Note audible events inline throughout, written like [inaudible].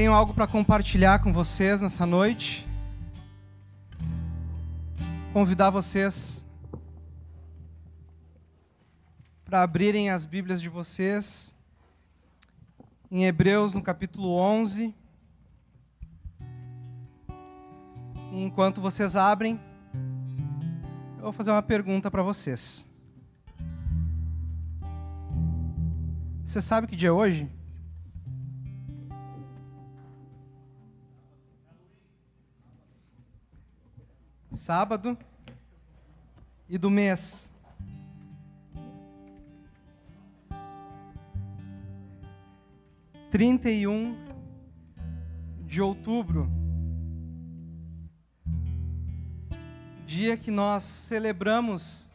tenho algo para compartilhar com vocês nessa noite. Convidar vocês para abrirem as Bíblias de vocês em Hebreus, no capítulo 11. E enquanto vocês abrem, eu vou fazer uma pergunta para vocês. Você sabe que dia é hoje? Sábado e do mês. Trinta e um de outubro, dia que nós celebramos,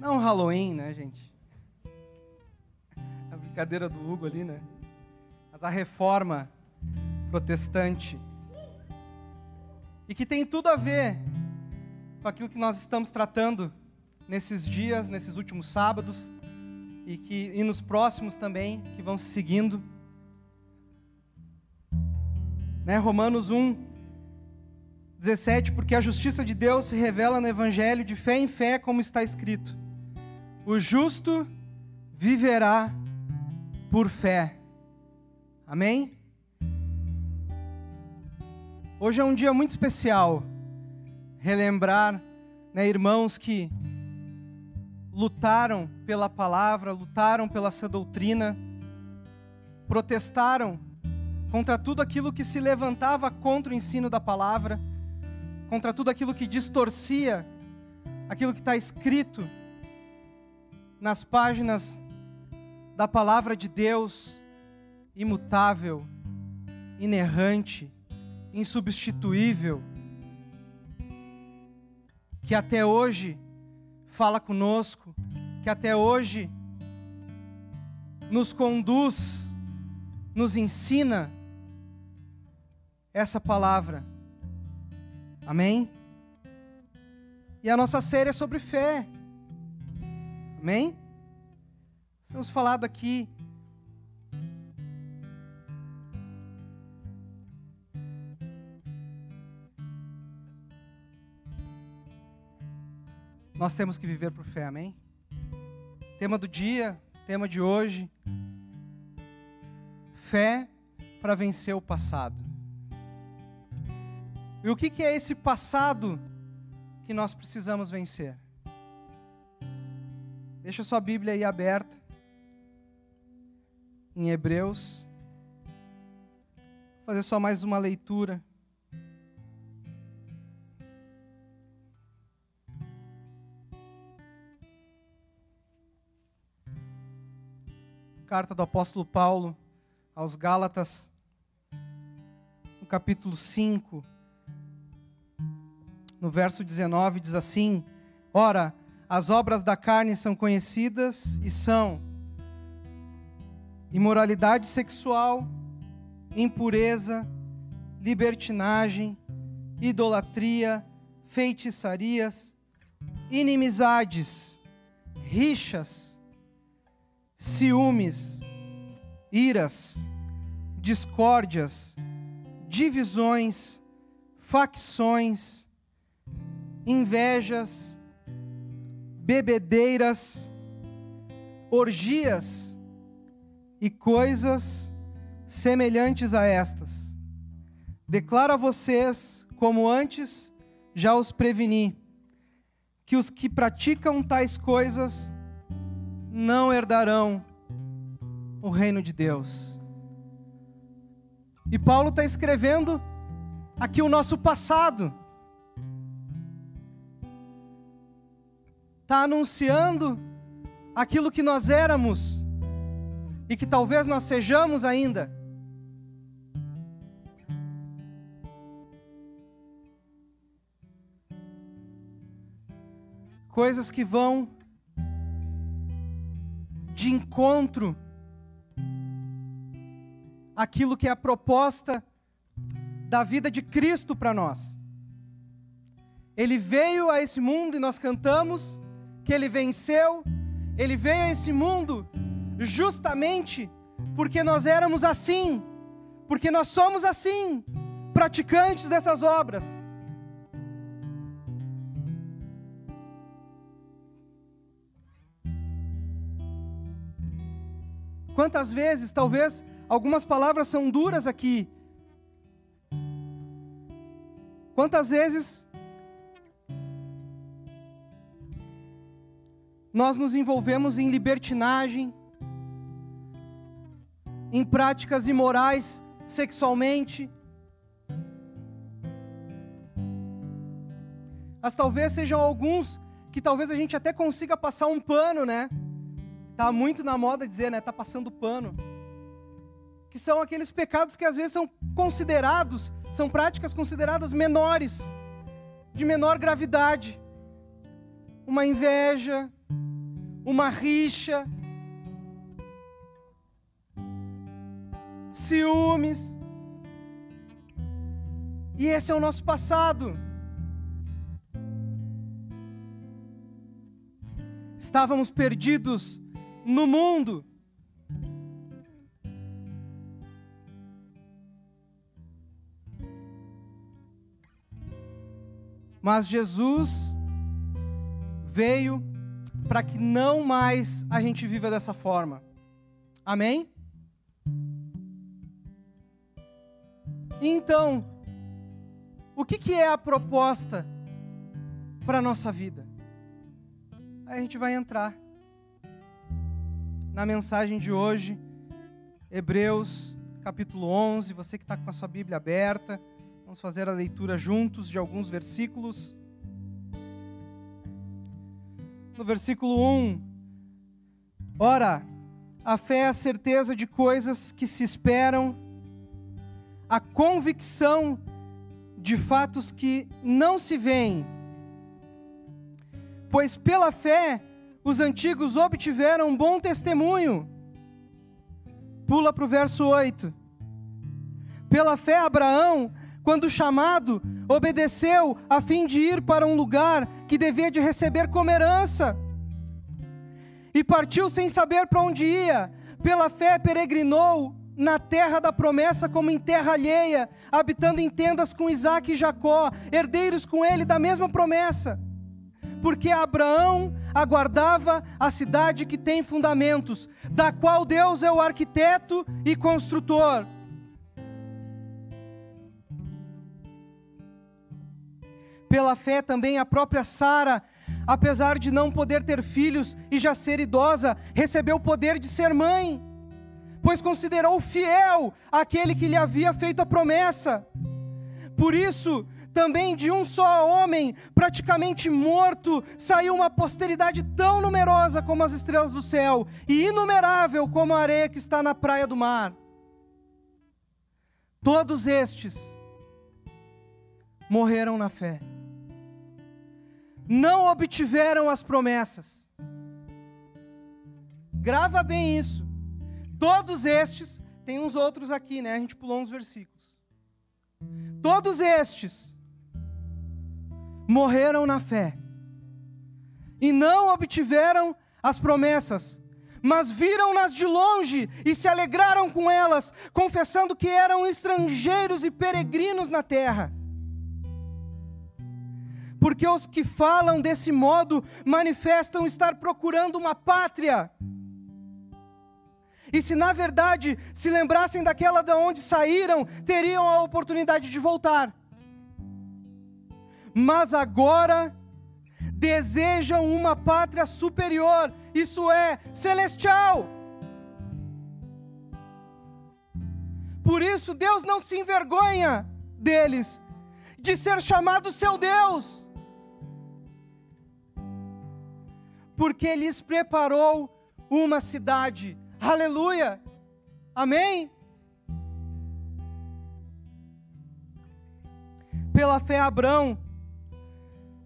não Halloween, né, gente? A brincadeira do Hugo ali, né? Mas a reforma protestante e que tem tudo a ver com aquilo que nós estamos tratando nesses dias, nesses últimos sábados e que e nos próximos também que vão se seguindo. Né? Romanos 1 17, porque a justiça de Deus se revela no evangelho de fé em fé, como está escrito: O justo viverá por fé. Amém? Hoje é um dia muito especial. Relembrar, né, irmãos que lutaram pela palavra, lutaram pela sua doutrina, protestaram contra tudo aquilo que se levantava contra o ensino da palavra, contra tudo aquilo que distorcia aquilo que está escrito nas páginas da palavra de Deus, imutável, inerrante insubstituível, que até hoje fala conosco, que até hoje nos conduz, nos ensina essa palavra. Amém? E a nossa série é sobre fé. Amém? Temos falado aqui Nós temos que viver por fé, amém? Tema do dia, tema de hoje. Fé para vencer o passado. E o que, que é esse passado que nós precisamos vencer? Deixa sua Bíblia aí aberta. Em Hebreus. Vou fazer só mais uma leitura. Carta do apóstolo Paulo aos Gálatas, no capítulo 5, no verso 19, diz assim: Ora, as obras da carne são conhecidas e são imoralidade sexual, impureza, libertinagem, idolatria, feitiçarias, inimizades, rixas, ciúmes, iras, discórdias, divisões, facções, invejas, bebedeiras, orgias e coisas semelhantes a estas. Declaro a vocês, como antes já os preveni, que os que praticam tais coisas não herdarão o reino de Deus. E Paulo está escrevendo aqui o nosso passado. Está anunciando aquilo que nós éramos e que talvez nós sejamos ainda. Coisas que vão de encontro aquilo que é a proposta da vida de Cristo para nós. Ele veio a esse mundo e nós cantamos que ele venceu. Ele veio a esse mundo justamente porque nós éramos assim, porque nós somos assim, praticantes dessas obras. Quantas vezes, talvez algumas palavras são duras aqui. Quantas vezes nós nos envolvemos em libertinagem, em práticas imorais sexualmente. Mas talvez sejam alguns que talvez a gente até consiga passar um pano, né? Tá muito na moda dizer, né? Tá passando pano. Que são aqueles pecados que às vezes são considerados, são práticas consideradas menores, de menor gravidade. Uma inveja, uma rixa, ciúmes. E esse é o nosso passado. Estávamos perdidos no mundo. Mas Jesus veio para que não mais a gente viva dessa forma. Amém? Então, o que, que é a proposta para a nossa vida? Aí a gente vai entrar na mensagem de hoje, Hebreus capítulo 11. Você que está com a sua Bíblia aberta, vamos fazer a leitura juntos de alguns versículos no versículo 1. Ora, a fé é a certeza de coisas que se esperam, a convicção de fatos que não se veem. Pois pela fé os antigos obtiveram um bom testemunho. Pula para o verso 8. Pela fé, Abraão, quando chamado, obedeceu a fim de ir para um lugar que devia de receber como herança. E partiu sem saber para onde ia. Pela fé peregrinou na terra da promessa como em terra alheia, habitando em tendas com Isaac e Jacó, herdeiros com ele da mesma promessa. Porque Abraão aguardava a cidade que tem fundamentos, da qual Deus é o arquiteto e construtor. Pela fé também a própria Sara, apesar de não poder ter filhos e já ser idosa, recebeu o poder de ser mãe, pois considerou fiel aquele que lhe havia feito a promessa. Por isso, também de um só homem, praticamente morto, saiu uma posteridade tão numerosa como as estrelas do céu e inumerável como a areia que está na praia do mar. Todos estes morreram na fé não obtiveram as promessas. Grava bem isso. Todos estes, tem uns outros aqui, né? A gente pulou uns versículos. Todos estes morreram na fé e não obtiveram as promessas, mas viram-nas de longe e se alegraram com elas, confessando que eram estrangeiros e peregrinos na terra porque os que falam desse modo manifestam estar procurando uma pátria. E se na verdade se lembrassem daquela de onde saíram, teriam a oportunidade de voltar. Mas agora desejam uma pátria superior, isso é, celestial. Por isso Deus não se envergonha deles, de ser chamado seu Deus. porque lhes preparou uma cidade. Aleluia! Amém? Pela fé, Abraão,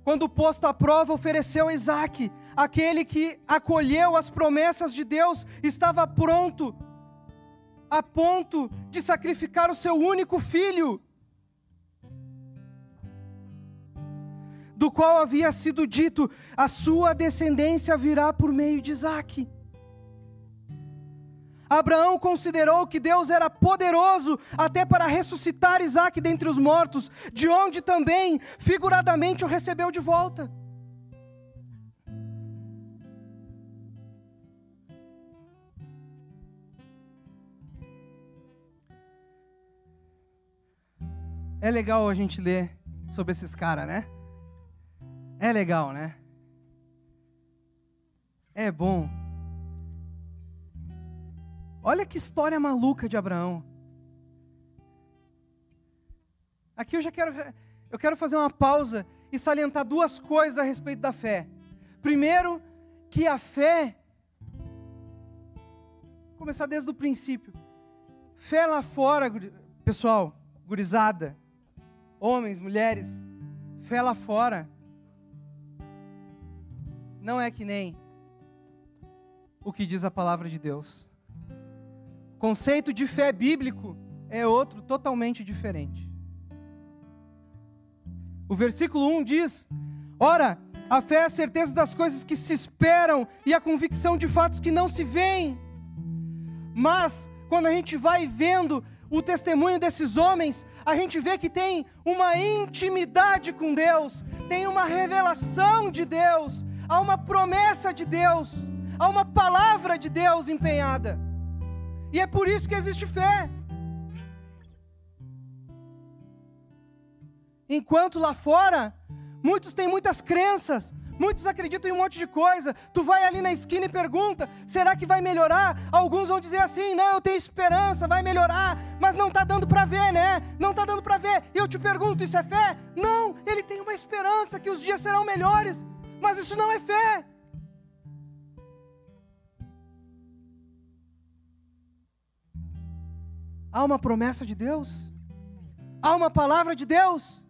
quando posto à prova, ofereceu Isaac, aquele que acolheu as promessas de Deus, estava pronto, a ponto de sacrificar o seu único filho. do qual havia sido dito: a sua descendência virá por meio de Isaac. Abraão considerou que Deus era poderoso até para ressuscitar Isaac dentre os mortos, de onde também, figuradamente, o recebeu de volta. É legal a gente ler sobre esses caras, né? É legal, né? É bom. Olha que história maluca de Abraão. Aqui eu já quero eu quero fazer uma pausa e salientar duas coisas a respeito da fé. Primeiro, que a fé começar desde o princípio. Fé lá fora, pessoal, gurizada, homens, mulheres, fé lá fora, não é que nem o que diz a palavra de Deus. Conceito de fé bíblico é outro totalmente diferente. O versículo 1 diz: Ora, a fé é a certeza das coisas que se esperam e a convicção de fatos que não se veem. Mas, quando a gente vai vendo o testemunho desses homens, a gente vê que tem uma intimidade com Deus, tem uma revelação de Deus, há uma promessa de Deus, há uma palavra de Deus empenhada. E é por isso que existe fé. Enquanto lá fora, muitos têm muitas crenças, Muitos acreditam em um monte de coisa. Tu vai ali na esquina e pergunta: será que vai melhorar? Alguns vão dizer assim: não, eu tenho esperança, vai melhorar, mas não está dando para ver, né? Não está dando para ver. E eu te pergunto: isso é fé? Não, ele tem uma esperança que os dias serão melhores, mas isso não é fé. Há uma promessa de Deus, há uma palavra de Deus.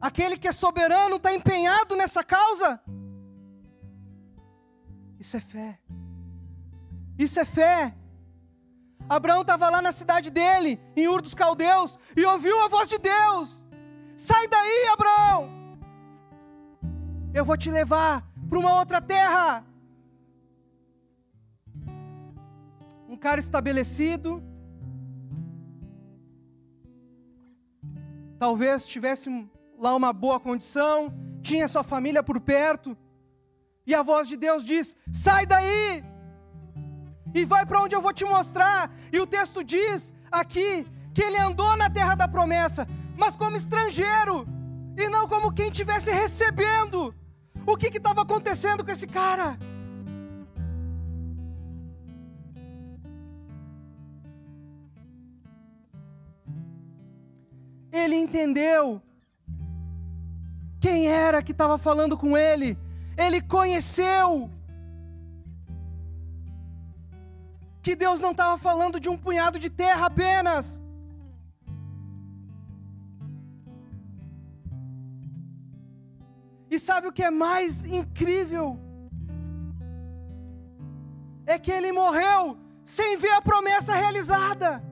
Aquele que é soberano está empenhado nessa causa. Isso é fé. Isso é fé. Abraão estava lá na cidade dele, em Ur dos Caldeus, e ouviu a voz de Deus: Sai daí, Abraão! Eu vou te levar para uma outra terra. Um cara estabelecido, talvez tivesse lá uma boa condição, tinha sua família por perto, e a voz de Deus diz: sai daí, e vai para onde eu vou te mostrar. E o texto diz aqui que ele andou na terra da promessa, mas como estrangeiro, e não como quem estivesse recebendo. O que estava acontecendo com esse cara? Ele entendeu quem era que estava falando com ele? Ele conheceu. Que Deus não estava falando de um punhado de terra apenas. E sabe o que é mais incrível? É que ele morreu sem ver a promessa realizada.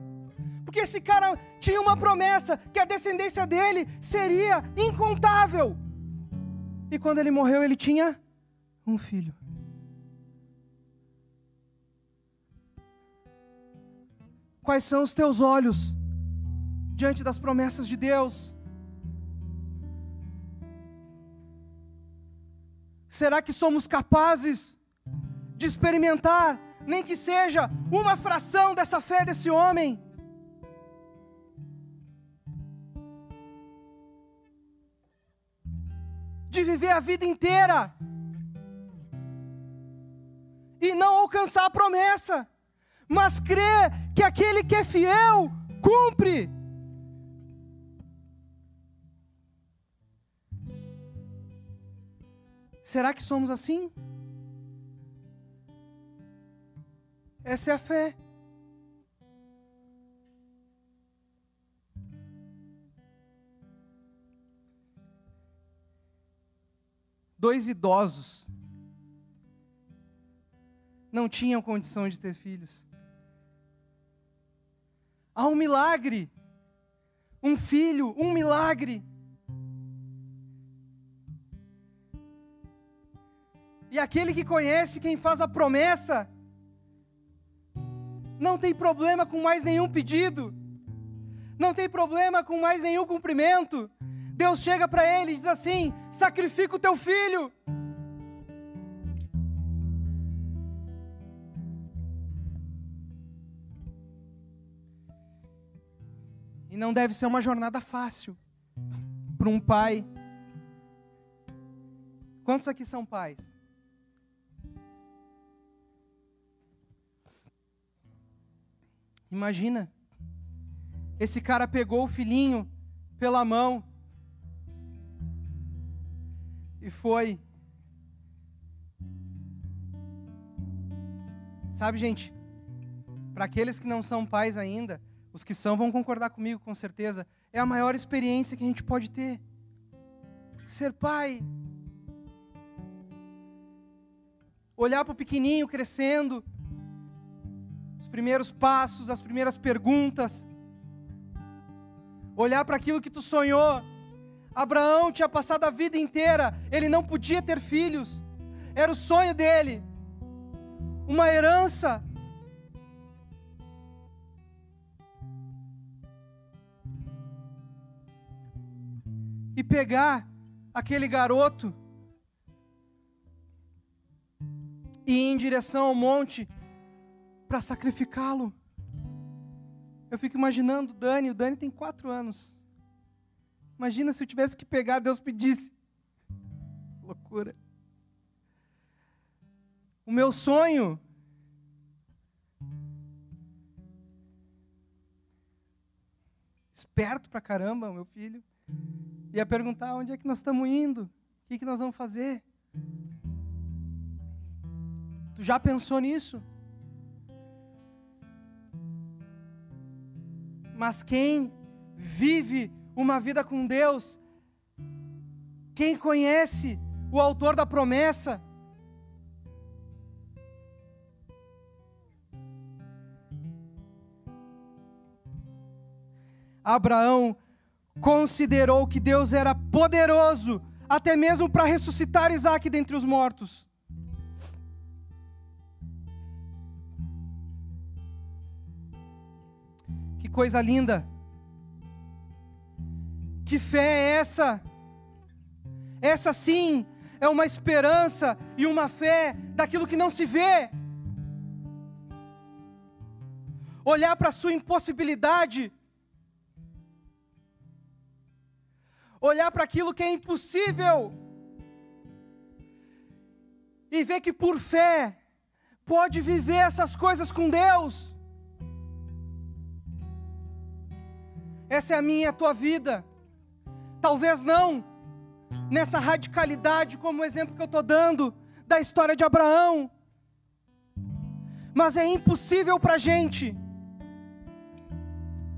Porque esse cara tinha uma promessa que a descendência dele seria incontável. E quando ele morreu, ele tinha um filho. Quais são os teus olhos diante das promessas de Deus? Será que somos capazes de experimentar, nem que seja uma fração dessa fé desse homem? De viver a vida inteira e não alcançar a promessa, mas crer que aquele que é fiel cumpre. Será que somos assim? Essa é a fé. Dois idosos não tinham condição de ter filhos. Há um milagre, um filho, um milagre. E aquele que conhece quem faz a promessa, não tem problema com mais nenhum pedido, não tem problema com mais nenhum cumprimento. Deus chega para ele e diz assim: sacrifica o teu filho. E não deve ser uma jornada fácil para um pai. Quantos aqui são pais? Imagina, esse cara pegou o filhinho pela mão e foi. Sabe, gente, para aqueles que não são pais ainda, os que são vão concordar comigo com certeza, é a maior experiência que a gente pode ter. Ser pai. Olhar para o pequenininho crescendo, os primeiros passos, as primeiras perguntas, olhar para aquilo que tu sonhou. Abraão tinha passado a vida inteira, ele não podia ter filhos, era o sonho dele, uma herança. E pegar aquele garoto e ir em direção ao monte para sacrificá-lo. Eu fico imaginando o Dani, o Dani tem quatro anos. Imagina se eu tivesse que pegar, Deus pedisse. Loucura. O meu sonho esperto pra caramba, meu filho, ia perguntar onde é que nós estamos indo, o que, que nós vamos fazer. Tu já pensou nisso? Mas quem vive uma vida com Deus, quem conhece o autor da promessa, Abraão considerou que Deus era poderoso até mesmo para ressuscitar Isaac dentre os mortos. coisa linda. Que fé é essa? Essa sim é uma esperança e uma fé daquilo que não se vê. Olhar para a sua impossibilidade, olhar para aquilo que é impossível, e ver que por fé pode viver essas coisas com Deus. Essa é a minha e a tua vida. Talvez não nessa radicalidade, como o exemplo que eu estou dando da história de Abraão. Mas é impossível para a gente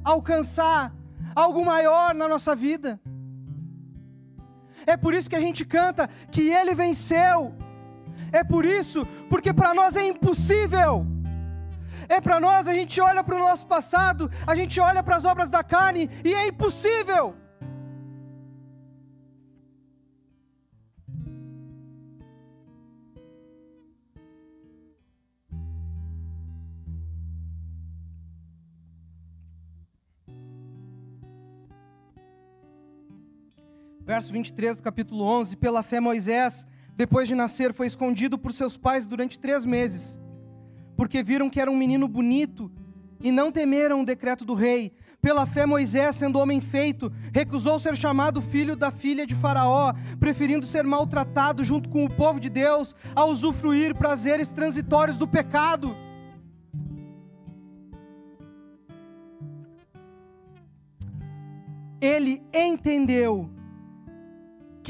alcançar algo maior na nossa vida. É por isso que a gente canta que Ele venceu. É por isso, porque para nós é impossível é para nós, a gente olha para o nosso passado, a gente olha para as obras da carne e é impossível. Verso 23 do capítulo 11: Pela fé, Moisés, depois de nascer, foi escondido por seus pais durante três meses porque viram que era um menino bonito e não temeram o decreto do rei. Pela fé, Moisés, sendo homem feito, recusou ser chamado filho da filha de Faraó, preferindo ser maltratado junto com o povo de Deus, a usufruir prazeres transitórios do pecado. Ele entendeu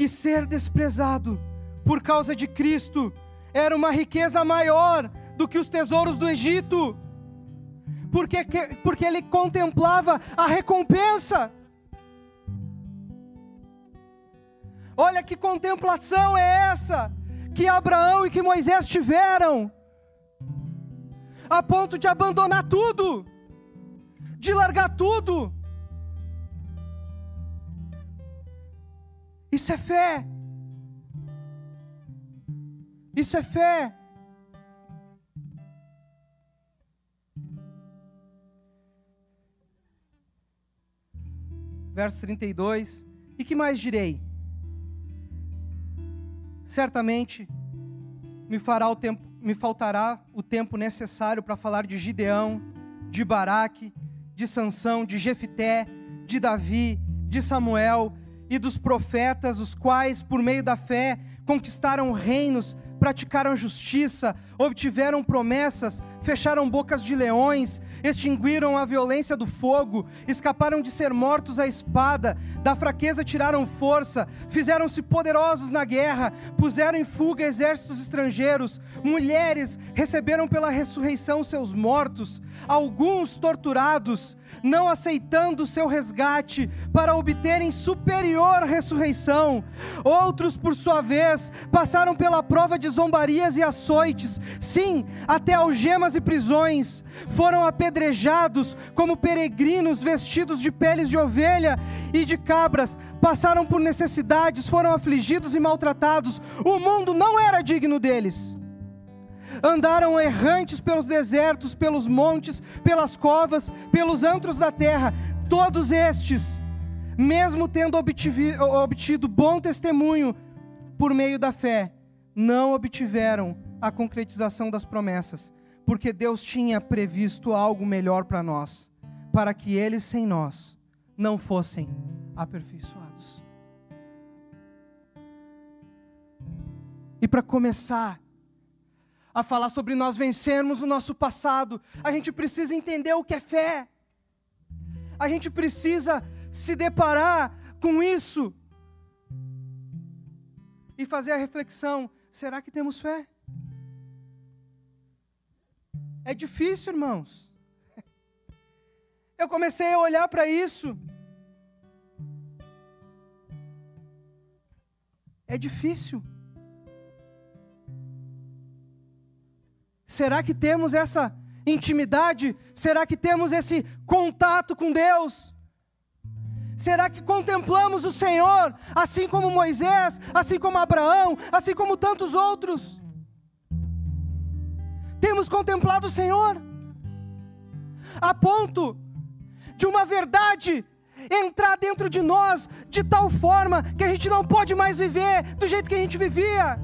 que ser desprezado por causa de Cristo era uma riqueza maior do que os tesouros do Egito, porque, porque ele contemplava a recompensa. Olha que contemplação é essa que Abraão e que Moisés tiveram, a ponto de abandonar tudo, de largar tudo. Isso é fé. Isso é fé. Verso 32. E que mais direi? Certamente me fará o tempo, me faltará o tempo necessário para falar de Gideão, de Baraque, de Sansão, de Jefité, de Davi, de Samuel e dos profetas, os quais, por meio da fé, conquistaram reinos, praticaram justiça, obtiveram promessas, fecharam bocas de leões, extinguiram a violência do fogo, escaparam de ser mortos à espada, da fraqueza tiraram força, fizeram-se poderosos na guerra, puseram em fuga exércitos estrangeiros, mulheres receberam pela ressurreição seus mortos, alguns torturados, não aceitando seu resgate para obterem superior ressurreição. Outros, por sua vez, passaram pela prova de zombarias e açoites, sim, até algemas e prisões. Foram apedrejados como peregrinos vestidos de peles de ovelha e de cabras. Passaram por necessidades, foram afligidos e maltratados. O mundo não era digno deles andaram errantes pelos desertos, pelos montes, pelas covas, pelos antros da terra. Todos estes, mesmo tendo obtido bom testemunho por meio da fé, não obtiveram a concretização das promessas, porque Deus tinha previsto algo melhor para nós, para que eles sem nós não fossem aperfeiçoados. E para começar, a falar sobre nós vencermos o nosso passado, a gente precisa entender o que é fé. A gente precisa se deparar com isso e fazer a reflexão: será que temos fé? É difícil, irmãos. Eu comecei a olhar para isso. É difícil. Será que temos essa intimidade? Será que temos esse contato com Deus? Será que contemplamos o Senhor, assim como Moisés, assim como Abraão, assim como tantos outros? Temos contemplado o Senhor, a ponto de uma verdade entrar dentro de nós de tal forma que a gente não pode mais viver do jeito que a gente vivia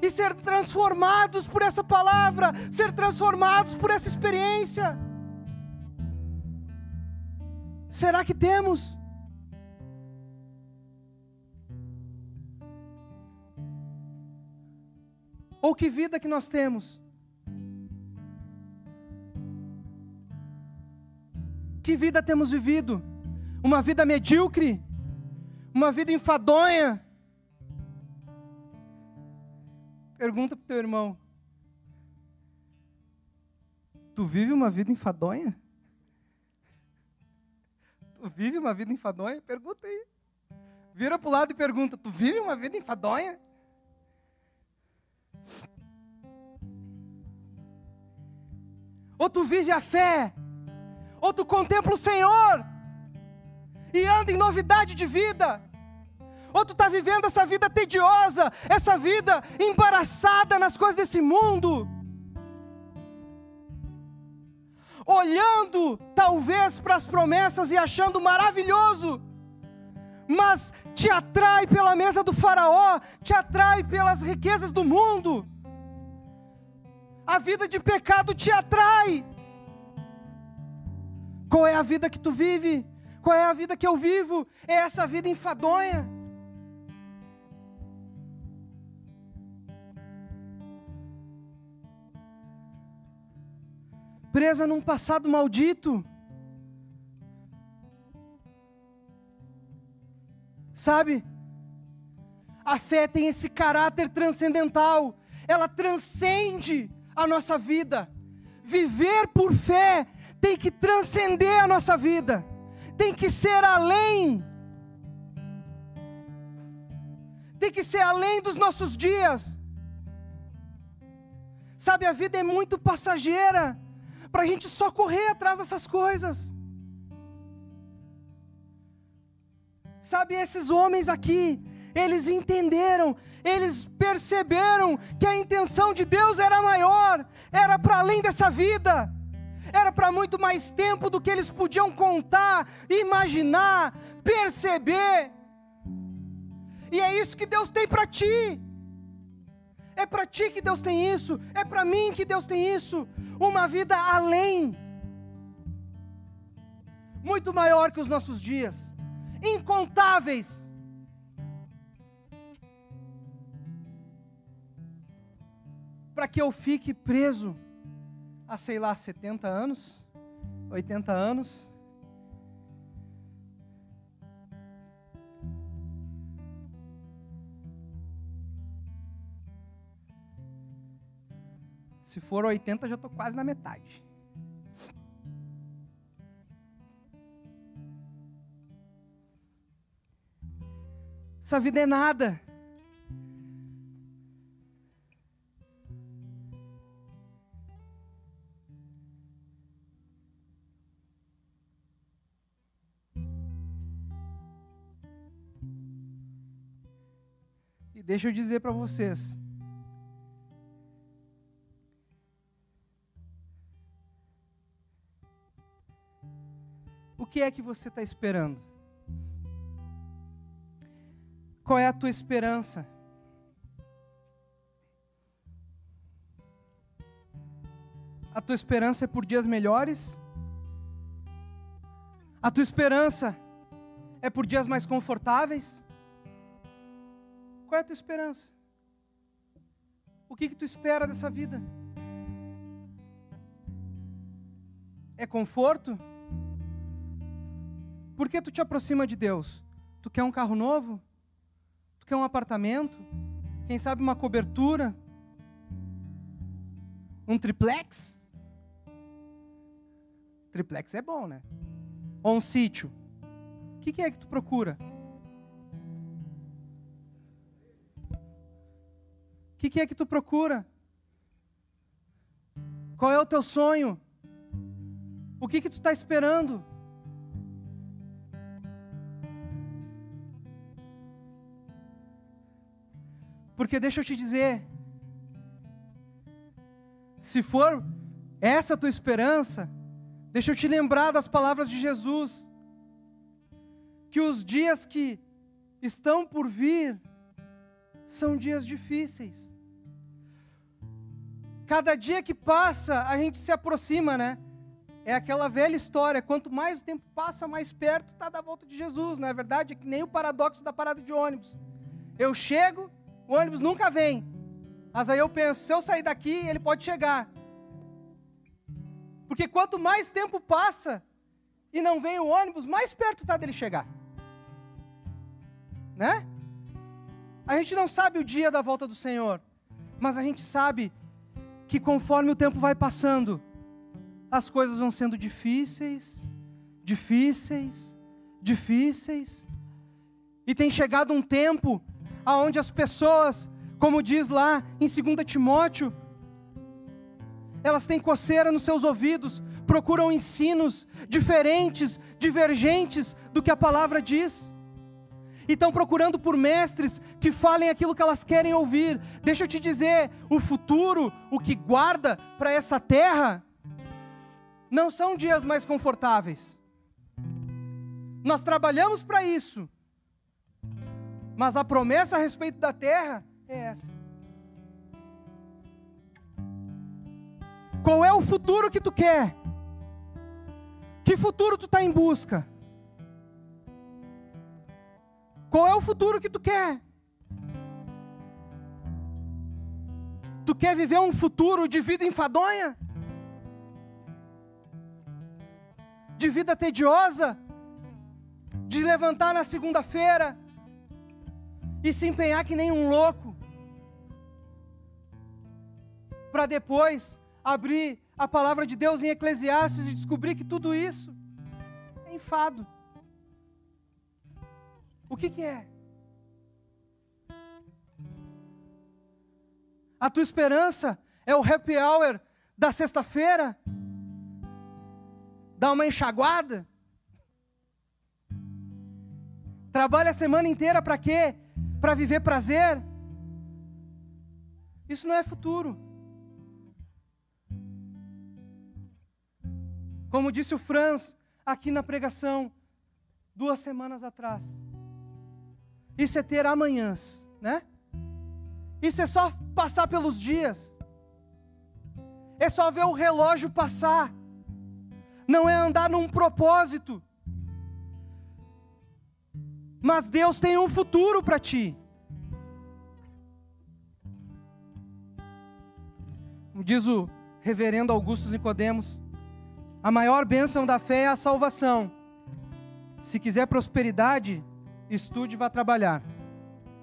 e ser transformados por essa palavra, ser transformados por essa experiência. Será que temos? Ou que vida que nós temos? Que vida temos vivido? Uma vida medíocre? Uma vida enfadonha? Pergunta para o teu irmão: Tu vive uma vida enfadonha? Tu vive uma vida enfadonha? Pergunta aí. Vira para o lado e pergunta: Tu vive uma vida enfadonha? Ou tu vive a fé? Ou tu contempla o Senhor? E anda em novidade de vida? ou tu está vivendo essa vida tediosa, essa vida embaraçada nas coisas desse mundo, olhando talvez para as promessas e achando maravilhoso, mas te atrai pela mesa do Faraó, te atrai pelas riquezas do mundo, a vida de pecado te atrai. Qual é a vida que tu vive? Qual é a vida que eu vivo? É essa vida enfadonha. presa num passado maldito. Sabe? A fé tem esse caráter transcendental, ela transcende a nossa vida. Viver por fé tem que transcender a nossa vida, tem que ser além, tem que ser além dos nossos dias. Sabe, a vida é muito passageira para a gente só correr atrás dessas coisas. Sabe, esses homens aqui, eles entenderam, eles perceberam que a intenção de Deus era maior, era para além dessa vida, era para muito mais tempo do que eles podiam contar, imaginar, perceber. E é isso que Deus tem para ti. É para ti que Deus tem isso, é para mim que Deus tem isso, uma vida além, muito maior que os nossos dias, incontáveis. Para que eu fique preso a sei lá 70 anos, 80 anos, Se for 80, já estou quase na metade. Essa vida é nada. E deixa eu dizer para vocês, que é que você está esperando? Qual é a tua esperança? A tua esperança é por dias melhores? A tua esperança é por dias mais confortáveis? Qual é a tua esperança? O que que tu espera dessa vida? É conforto? Por que tu te aproxima de Deus? Tu quer um carro novo? Tu quer um apartamento? Quem sabe uma cobertura? Um triplex? Triplex é bom, né? Ou um sítio? O que, que é que tu procura? Que, que é que tu procura? Qual é o teu sonho? O que que tu está esperando? Porque deixa eu te dizer, se for essa a tua esperança, deixa eu te lembrar das palavras de Jesus, que os dias que estão por vir são dias difíceis. Cada dia que passa, a gente se aproxima, né? É aquela velha história, quanto mais o tempo passa, mais perto está da volta de Jesus, não é verdade? É que nem o paradoxo da parada de ônibus. Eu chego, o ônibus nunca vem. Mas aí eu penso, se eu sair daqui, ele pode chegar. Porque quanto mais tempo passa e não vem o ônibus, mais perto está dele chegar. Né? A gente não sabe o dia da volta do Senhor, mas a gente sabe que conforme o tempo vai passando, as coisas vão sendo difíceis, difíceis, difíceis. E tem chegado um tempo aonde as pessoas, como diz lá em 2 Timóteo, elas têm coceira nos seus ouvidos, procuram ensinos diferentes, divergentes do que a palavra diz. E estão procurando por mestres que falem aquilo que elas querem ouvir. Deixa eu te dizer, o futuro, o que guarda para essa terra, não são dias mais confortáveis. Nós trabalhamos para isso, mas a promessa a respeito da terra é essa. Qual é o futuro que tu quer? Que futuro tu está em busca? Qual é o futuro que tu quer? Tu quer viver um futuro de vida enfadonha? De vida tediosa? De levantar na segunda-feira e se empenhar que nem um louco, para depois abrir a palavra de Deus em Eclesiastes e descobrir que tudo isso é enfado. O que, que é? A tua esperança é o happy hour da sexta-feira? Dá uma enxaguada? Trabalha a semana inteira para quê? para viver prazer, isso não é futuro. Como disse o Franz aqui na pregação, duas semanas atrás. Isso é ter amanhãs, né? Isso é só passar pelos dias. É só ver o relógio passar. Não é andar num propósito. Mas Deus tem um futuro para ti. Diz o reverendo Augusto Nicodemos, a maior bênção da fé é a salvação. Se quiser prosperidade, estude e vá trabalhar.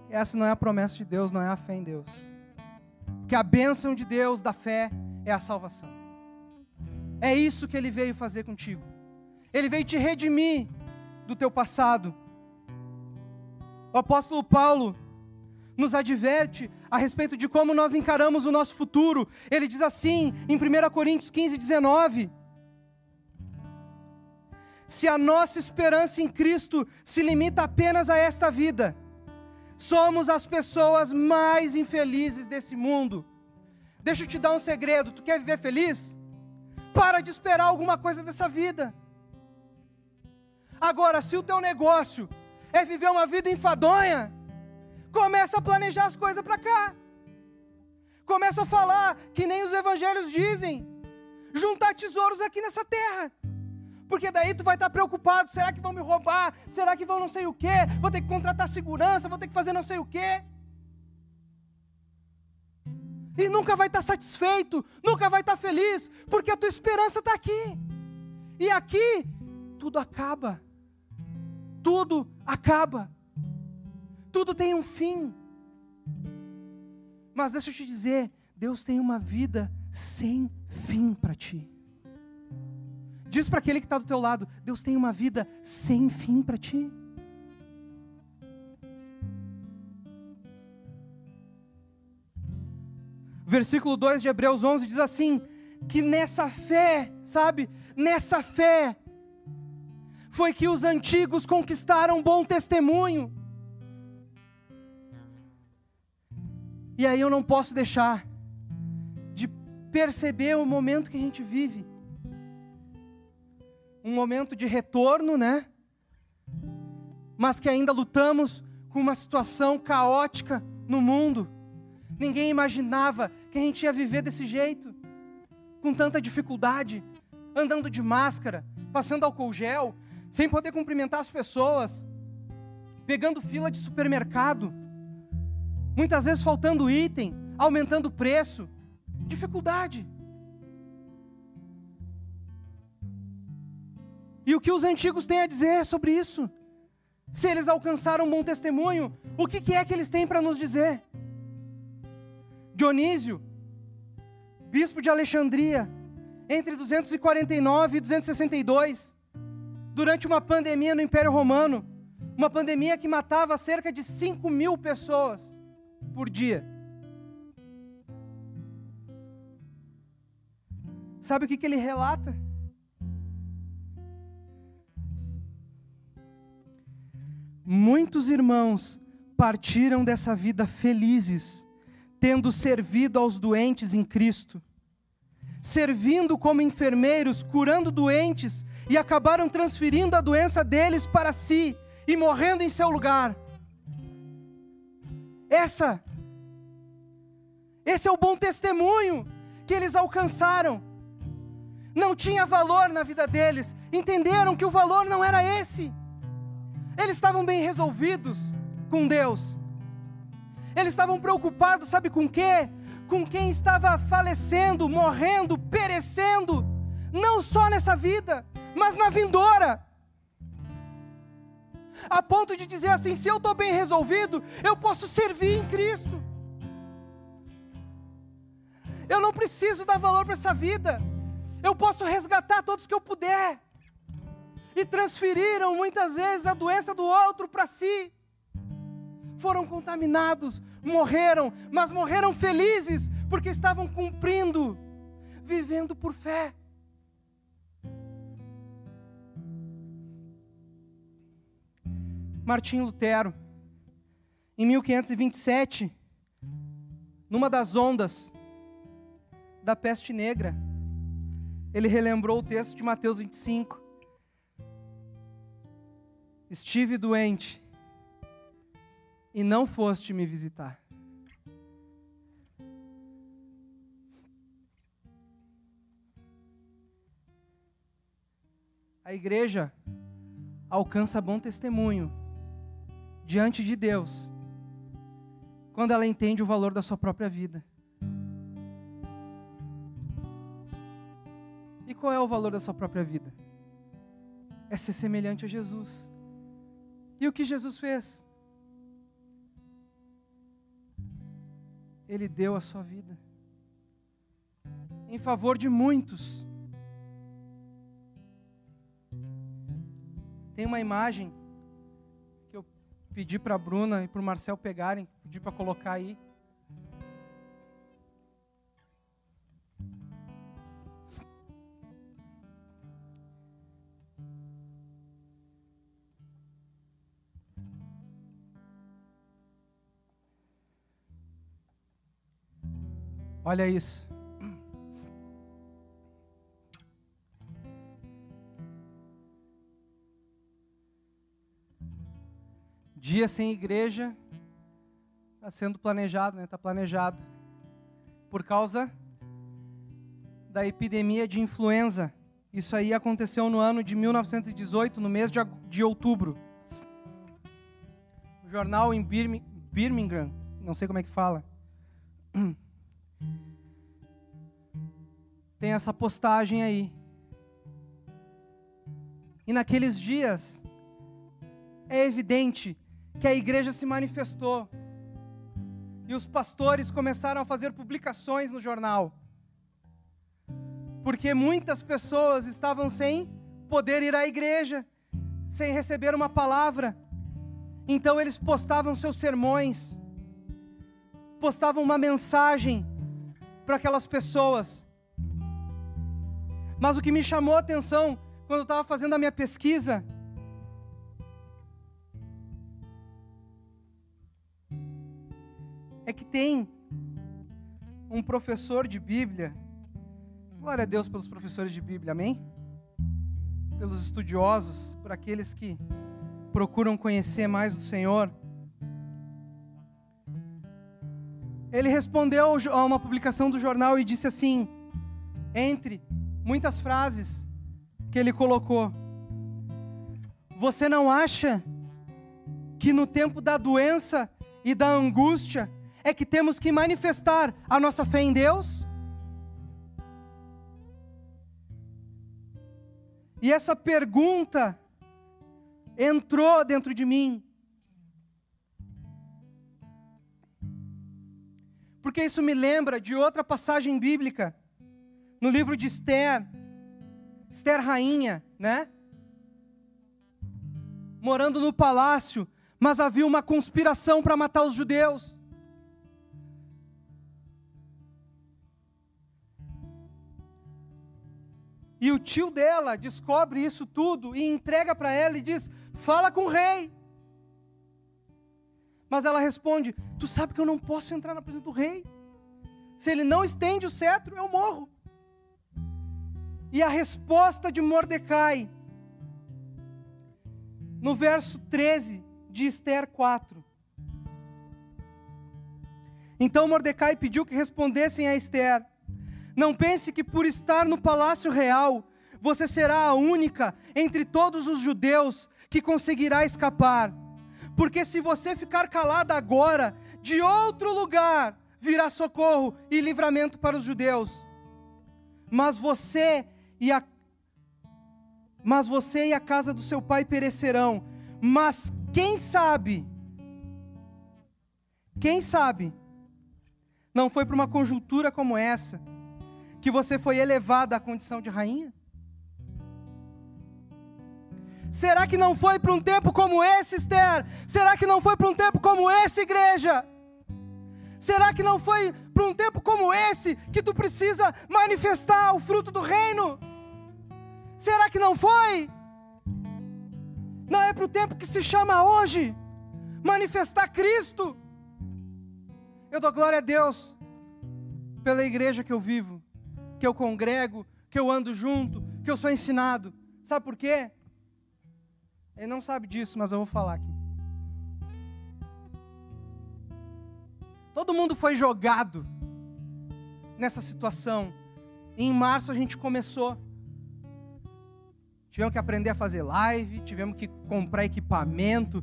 Essa não é a promessa de Deus, não é a fé em Deus. Porque a bênção de Deus da fé é a salvação. É isso que ele veio fazer contigo. Ele veio te redimir do teu passado. O apóstolo Paulo nos adverte a respeito de como nós encaramos o nosso futuro. Ele diz assim, em 1 Coríntios 15, 19: se a nossa esperança em Cristo se limita apenas a esta vida, somos as pessoas mais infelizes desse mundo. Deixa eu te dar um segredo: tu quer viver feliz? Para de esperar alguma coisa dessa vida. Agora, se o teu negócio é viver uma vida enfadonha, começa a planejar as coisas para cá. Começa a falar que nem os evangelhos dizem, juntar tesouros aqui nessa terra porque daí tu vai estar preocupado: será que vão me roubar? Será que vão não sei o quê? Vou ter que contratar segurança, vou ter que fazer não sei o quê. E nunca vai estar satisfeito, nunca vai estar feliz, porque a tua esperança está aqui. E aqui tudo acaba. Tudo acaba. Tudo tem um fim. Mas deixa eu te dizer, Deus tem uma vida sem fim para ti. Diz para aquele que está do teu lado: Deus tem uma vida sem fim para ti. Versículo 2 de Hebreus 11 diz assim: que nessa fé, sabe, nessa fé, foi que os antigos conquistaram bom testemunho. E aí eu não posso deixar de perceber o momento que a gente vive um momento de retorno, né? Mas que ainda lutamos com uma situação caótica no mundo. Ninguém imaginava que a gente ia viver desse jeito, com tanta dificuldade, andando de máscara, passando álcool gel, sem poder cumprimentar as pessoas, pegando fila de supermercado, muitas vezes faltando item, aumentando o preço, dificuldade. E o que os antigos têm a dizer sobre isso? Se eles alcançaram um bom testemunho, o que, é que eles têm para nos dizer? Dionísio, bispo de Alexandria, entre 249 e 262, durante uma pandemia no Império Romano, uma pandemia que matava cerca de 5 mil pessoas por dia. Sabe o que ele relata? Muitos irmãos partiram dessa vida felizes, tendo servido aos doentes em Cristo, servindo como enfermeiros, curando doentes e acabaram transferindo a doença deles para si e morrendo em seu lugar. Essa esse é o bom testemunho que eles alcançaram. Não tinha valor na vida deles, entenderam que o valor não era esse. Eles estavam bem resolvidos com Deus. Eles estavam preocupados, sabe com quê? Com quem estava falecendo, morrendo, perecendo, não só nessa vida, mas na vindoura. A ponto de dizer assim: se eu estou bem resolvido, eu posso servir em Cristo. Eu não preciso dar valor para essa vida. Eu posso resgatar todos que eu puder e transferiram muitas vezes a doença do outro para si. Foram contaminados, morreram, mas morreram felizes porque estavam cumprindo, vivendo por fé. Martim Lutero, em 1527, numa das ondas da peste negra, ele relembrou o texto de Mateus 25. Estive doente e não foste me visitar. A igreja alcança bom testemunho diante de Deus quando ela entende o valor da sua própria vida. E qual é o valor da sua própria vida? É ser semelhante a Jesus. E o que Jesus fez? Ele deu a sua vida em favor de muitos. Tem uma imagem que eu pedi para a Bruna e para o Marcel pegarem, pedi para colocar aí. Olha isso. Dia sem igreja está sendo planejado, né? Está planejado por causa da epidemia de influenza. Isso aí aconteceu no ano de 1918, no mês de, de outubro. O jornal em Birmingham, não sei como é que fala, [clears throat] tem essa postagem aí. E naqueles dias, é evidente que a igreja se manifestou. E os pastores começaram a fazer publicações no jornal. Porque muitas pessoas estavam sem poder ir à igreja, sem receber uma palavra. Então eles postavam seus sermões, postavam uma mensagem para aquelas pessoas. Mas o que me chamou a atenção quando eu estava fazendo a minha pesquisa é que tem um professor de Bíblia. Glória a Deus pelos professores de Bíblia, amém? Pelos estudiosos, por aqueles que procuram conhecer mais do Senhor. Ele respondeu a uma publicação do jornal e disse assim: entre muitas frases que ele colocou, você não acha que no tempo da doença e da angústia é que temos que manifestar a nossa fé em Deus? E essa pergunta entrou dentro de mim. Porque isso me lembra de outra passagem bíblica, no livro de Esther, Esther rainha, né? Morando no palácio, mas havia uma conspiração para matar os judeus. E o tio dela descobre isso tudo e entrega para ela e diz: Fala com o rei. Mas ela responde: Tu sabe que eu não posso entrar na presença do rei. Se ele não estende o cetro, eu morro. E a resposta de Mordecai, no verso 13 de Esther 4. Então Mordecai pediu que respondessem a Esther: não pense que por estar no palácio real, você será a única entre todos os judeus que conseguirá escapar. Porque se você ficar calada agora, de outro lugar virá socorro e livramento para os judeus. Mas você e a mas você e a casa do seu pai perecerão. Mas quem sabe? Quem sabe? Não foi para uma conjuntura como essa que você foi elevada à condição de rainha? Será que não foi para um tempo como esse, Esther? Será que não foi para um tempo como esse, igreja? Será que não foi para um tempo como esse que tu precisa manifestar o fruto do reino? Será que não foi? Não é para o tempo que se chama hoje, manifestar Cristo. Eu dou glória a Deus pela igreja que eu vivo, que eu congrego, que eu ando junto, que eu sou ensinado. Sabe por quê? Ele não sabe disso, mas eu vou falar aqui. Todo mundo foi jogado nessa situação. E em março a gente começou. Tivemos que aprender a fazer live, tivemos que comprar equipamento,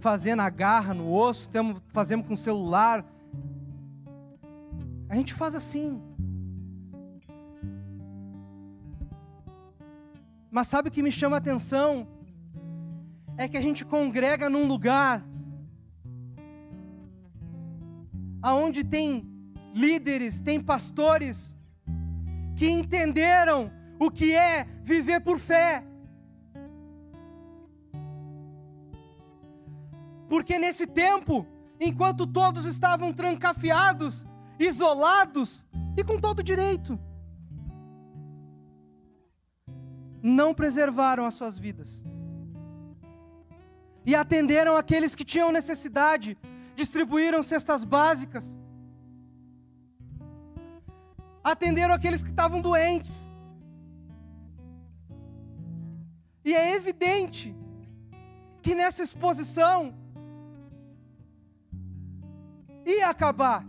fazer na garra, no osso, fazemos com celular. A gente faz assim. Mas sabe o que me chama a atenção? É que a gente congrega num lugar aonde tem líderes, tem pastores que entenderam o que é viver por fé. Porque nesse tempo, enquanto todos estavam trancafiados, isolados e com todo direito, não preservaram as suas vidas. E atenderam aqueles que tinham necessidade, distribuíram cestas básicas, atenderam aqueles que estavam doentes. E é evidente que nessa exposição ia acabar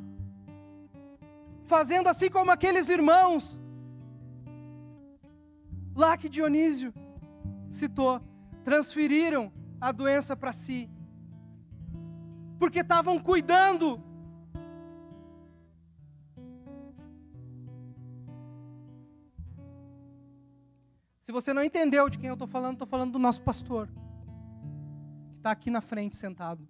fazendo assim como aqueles irmãos lá que Dionísio citou, transferiram a doença para si, porque estavam cuidando. Se você não entendeu de quem eu estou falando, estou falando do nosso pastor, que está aqui na frente sentado.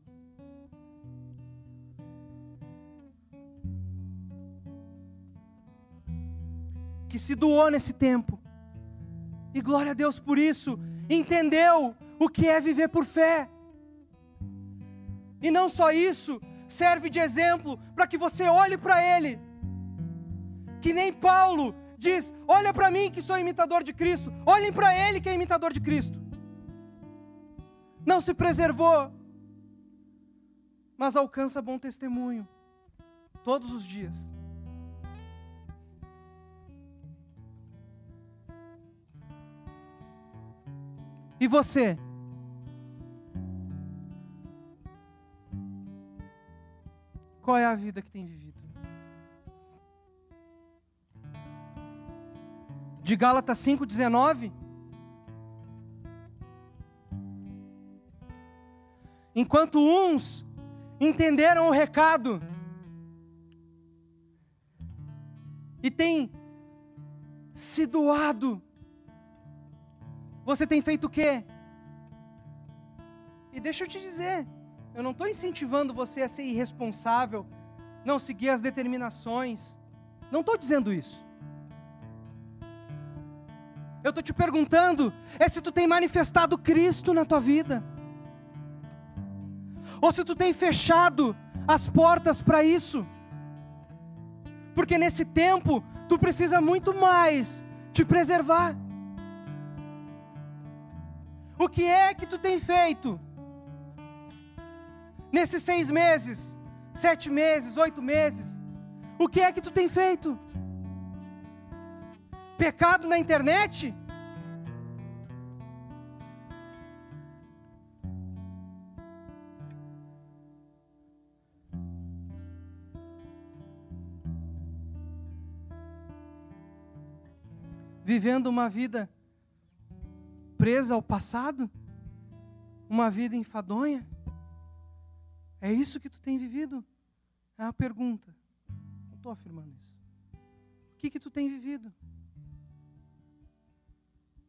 Que se doou nesse tempo e glória a Deus por isso. Entendeu o que é viver por fé. E não só isso, serve de exemplo para que você olhe para Ele. Que nem Paulo diz: Olha para mim que sou imitador de Cristo. Olhem para Ele que é imitador de Cristo. Não se preservou, mas alcança bom testemunho todos os dias. E você? Qual é a vida que tem vivido? De Gálatas 5,19. Enquanto uns entenderam o recado e têm se doado você tem feito o quê? E deixa eu te dizer, eu não estou incentivando você a ser irresponsável, não seguir as determinações. Não estou dizendo isso. Eu estou te perguntando é se tu tem manifestado Cristo na tua vida. Ou se tu tem fechado as portas para isso. Porque nesse tempo tu precisa muito mais te preservar. O que é que tu tem feito? Nesses seis meses, sete meses, oito meses, o que é que tu tem feito? Pecado na internet? Vivendo uma vida presa ao passado? Uma vida enfadonha? É isso que tu tem vivido? É a pergunta. Não estou afirmando isso. O que que tu tem vivido?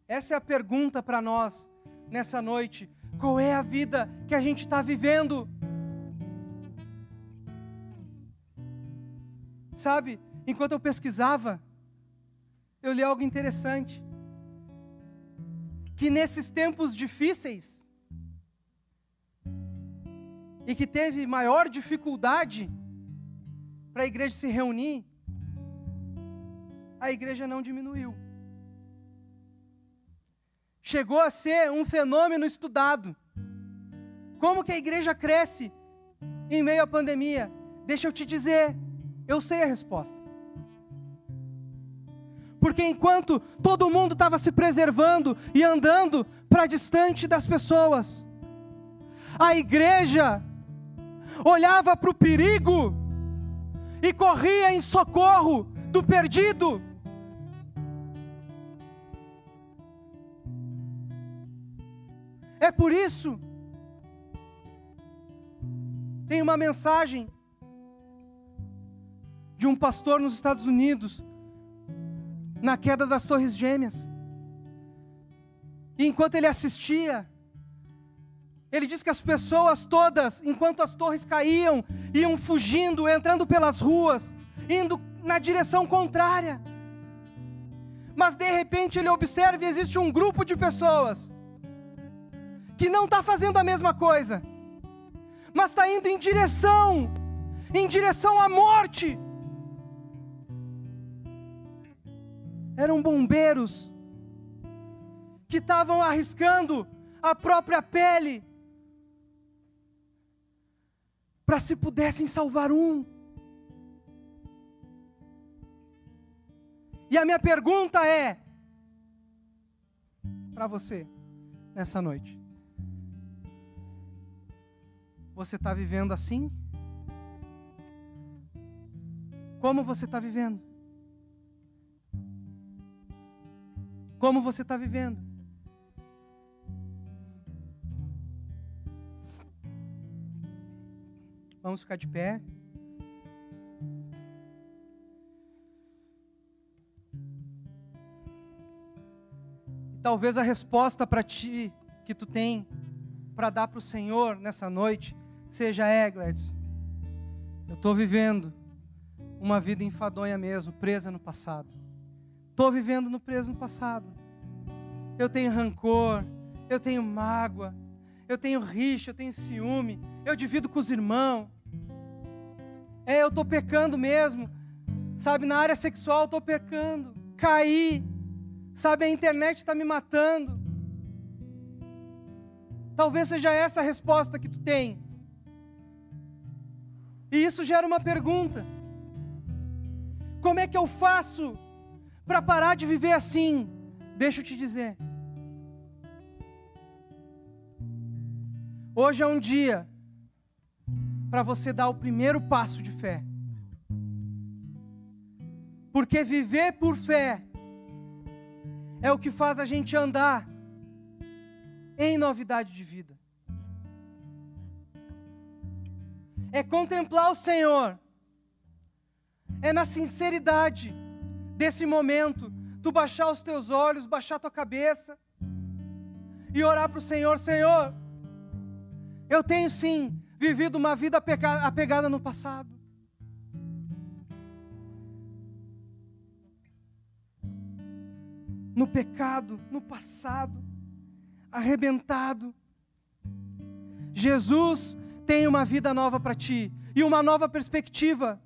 Essa é a pergunta para nós nessa noite. Qual é a vida que a gente está vivendo? Sabe, enquanto eu pesquisava, eu li algo interessante que nesses tempos difíceis e que teve maior dificuldade para a igreja se reunir, a igreja não diminuiu. Chegou a ser um fenômeno estudado. Como que a igreja cresce em meio à pandemia? Deixa eu te dizer, eu sei a resposta. Porque enquanto todo mundo estava se preservando e andando para distante das pessoas, a igreja olhava para o perigo e corria em socorro do perdido. É por isso. Tem uma mensagem de um pastor nos Estados Unidos, na queda das Torres Gêmeas. E enquanto ele assistia, ele diz que as pessoas todas, enquanto as torres caíam, iam fugindo, entrando pelas ruas, indo na direção contrária. Mas de repente ele observa e existe um grupo de pessoas que não está fazendo a mesma coisa, mas está indo em direção, em direção à morte. Eram bombeiros que estavam arriscando a própria pele para se pudessem salvar um. E a minha pergunta é para você nessa noite: Você está vivendo assim? Como você está vivendo? Como você está vivendo? Vamos ficar de pé. talvez a resposta para ti que tu tem para dar para o Senhor nessa noite seja é, Gladys, eu estou vivendo uma vida enfadonha mesmo, presa no passado. Estou vivendo no preso no passado. Eu tenho rancor, eu tenho mágoa, eu tenho rixa, eu tenho ciúme, eu divido com os irmãos. É, eu estou pecando mesmo. Sabe, na área sexual eu estou pecando. Caí. Sabe, a internet está me matando. Talvez seja essa a resposta que tu tem. E isso gera uma pergunta: Como é que eu faço para parar de viver assim? Deixa eu te dizer. Hoje é um dia para você dar o primeiro passo de fé. Porque viver por fé é o que faz a gente andar em novidade de vida. É contemplar o Senhor. É na sinceridade desse momento, tu baixar os teus olhos, baixar tua cabeça e orar para o Senhor: Senhor, eu tenho sim vivido uma vida apegada no passado. No pecado, no passado, arrebentado. Jesus tem uma vida nova para ti e uma nova perspectiva.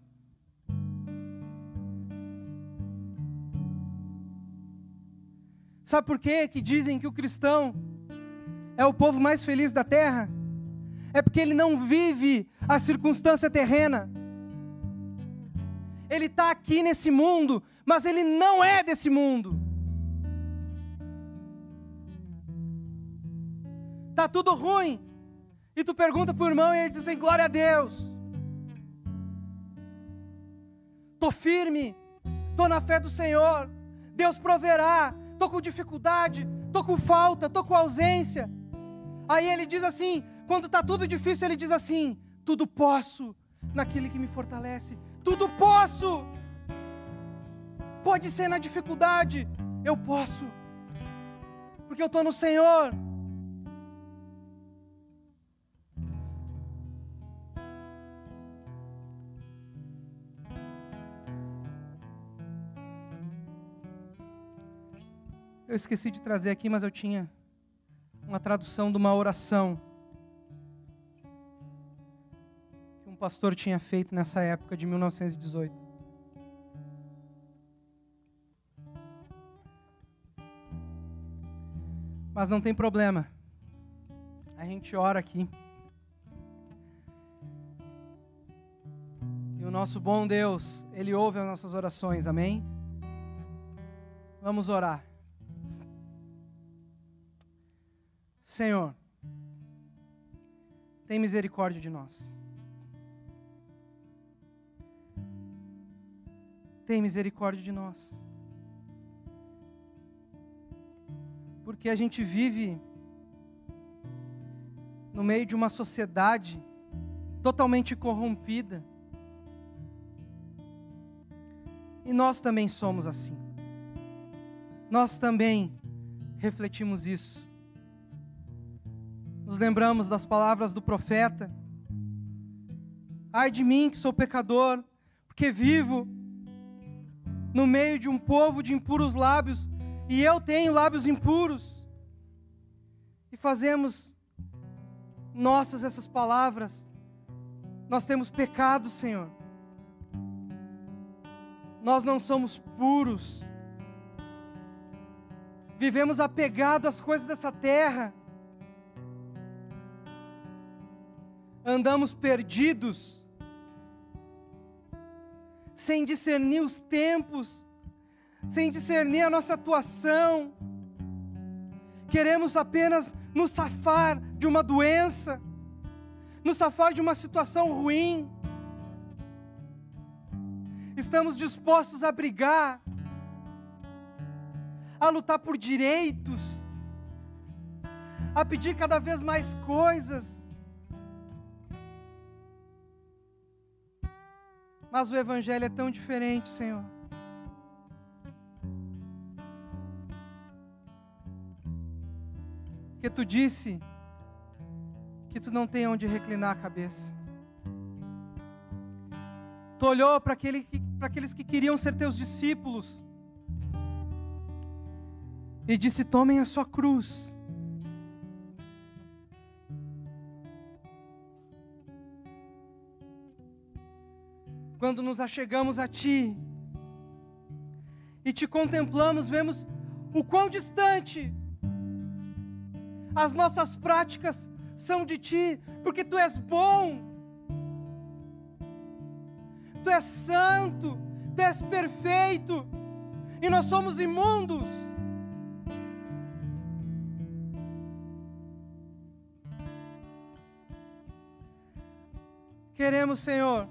Sabe por quê que dizem que o cristão é o povo mais feliz da terra? É porque ele não vive a circunstância terrena. Ele está aqui nesse mundo, mas ele não é desse mundo. Tá tudo ruim. E tu pergunta para o irmão e ele diz assim: glória a Deus. Tô firme, tô na fé do Senhor. Deus proverá. Tô com dificuldade, tô com falta, tô com ausência. Aí ele diz assim: quando está tudo difícil, ele diz assim: tudo posso naquele que me fortalece. Tudo posso. Pode ser na dificuldade, eu posso, porque eu estou no Senhor. Eu esqueci de trazer aqui, mas eu tinha uma tradução de uma oração pastor tinha feito nessa época de 1918. Mas não tem problema. A gente ora aqui. E o nosso bom Deus, Ele ouve as nossas orações, amém? Vamos orar. Senhor, tem misericórdia de nós. Tem misericórdia de nós. Porque a gente vive no meio de uma sociedade totalmente corrompida. E nós também somos assim. Nós também refletimos isso. Nos lembramos das palavras do profeta: Ai de mim que sou pecador, porque vivo no meio de um povo de impuros lábios, e eu tenho lábios impuros. E fazemos nossas essas palavras. Nós temos pecado, Senhor. Nós não somos puros. Vivemos apegados às coisas dessa terra. Andamos perdidos sem discernir os tempos, sem discernir a nossa atuação. Queremos apenas nos safar de uma doença, nos safar de uma situação ruim. Estamos dispostos a brigar, a lutar por direitos, a pedir cada vez mais coisas. Mas o Evangelho é tão diferente, Senhor. Que tu disse que tu não tem onde reclinar a cabeça. Tu olhou para aquele, aqueles que queriam ser teus discípulos e disse: Tomem a sua cruz quando nos achegamos a Ti e te contemplamos, vemos o quão distante as nossas práticas são de Ti, porque Tu és bom, Tu és santo, Tu és perfeito, e nós somos imundos. Queremos, Senhor,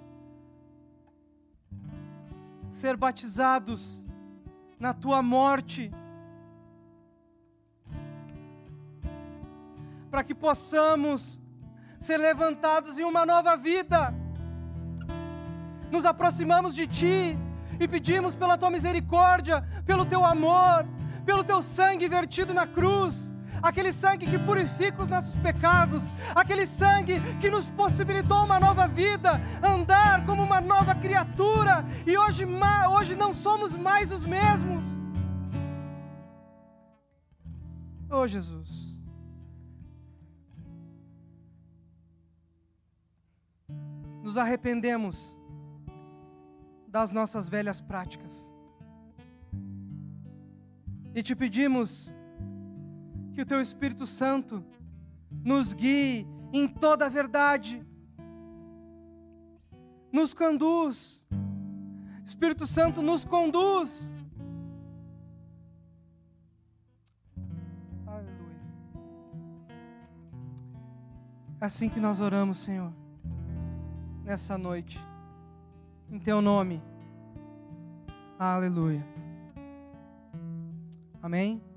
ser batizados na tua morte, para que possamos ser levantados em uma nova vida. Nos aproximamos de Ti e pedimos pela Tua misericórdia, pelo Teu amor, pelo Teu sangue vertido na cruz aquele sangue que purifica os nossos pecados, aquele sangue que nos possibilitou uma nova vida, andar como uma nova criatura, e hoje, hoje não somos mais os mesmos. Oh Jesus. Nos arrependemos das nossas velhas práticas. E te pedimos que o Teu Espírito Santo nos guie em toda a verdade, nos conduz, Espírito Santo nos conduz. Aleluia. Assim que nós oramos, Senhor, nessa noite, em Teu nome. Aleluia. Amém.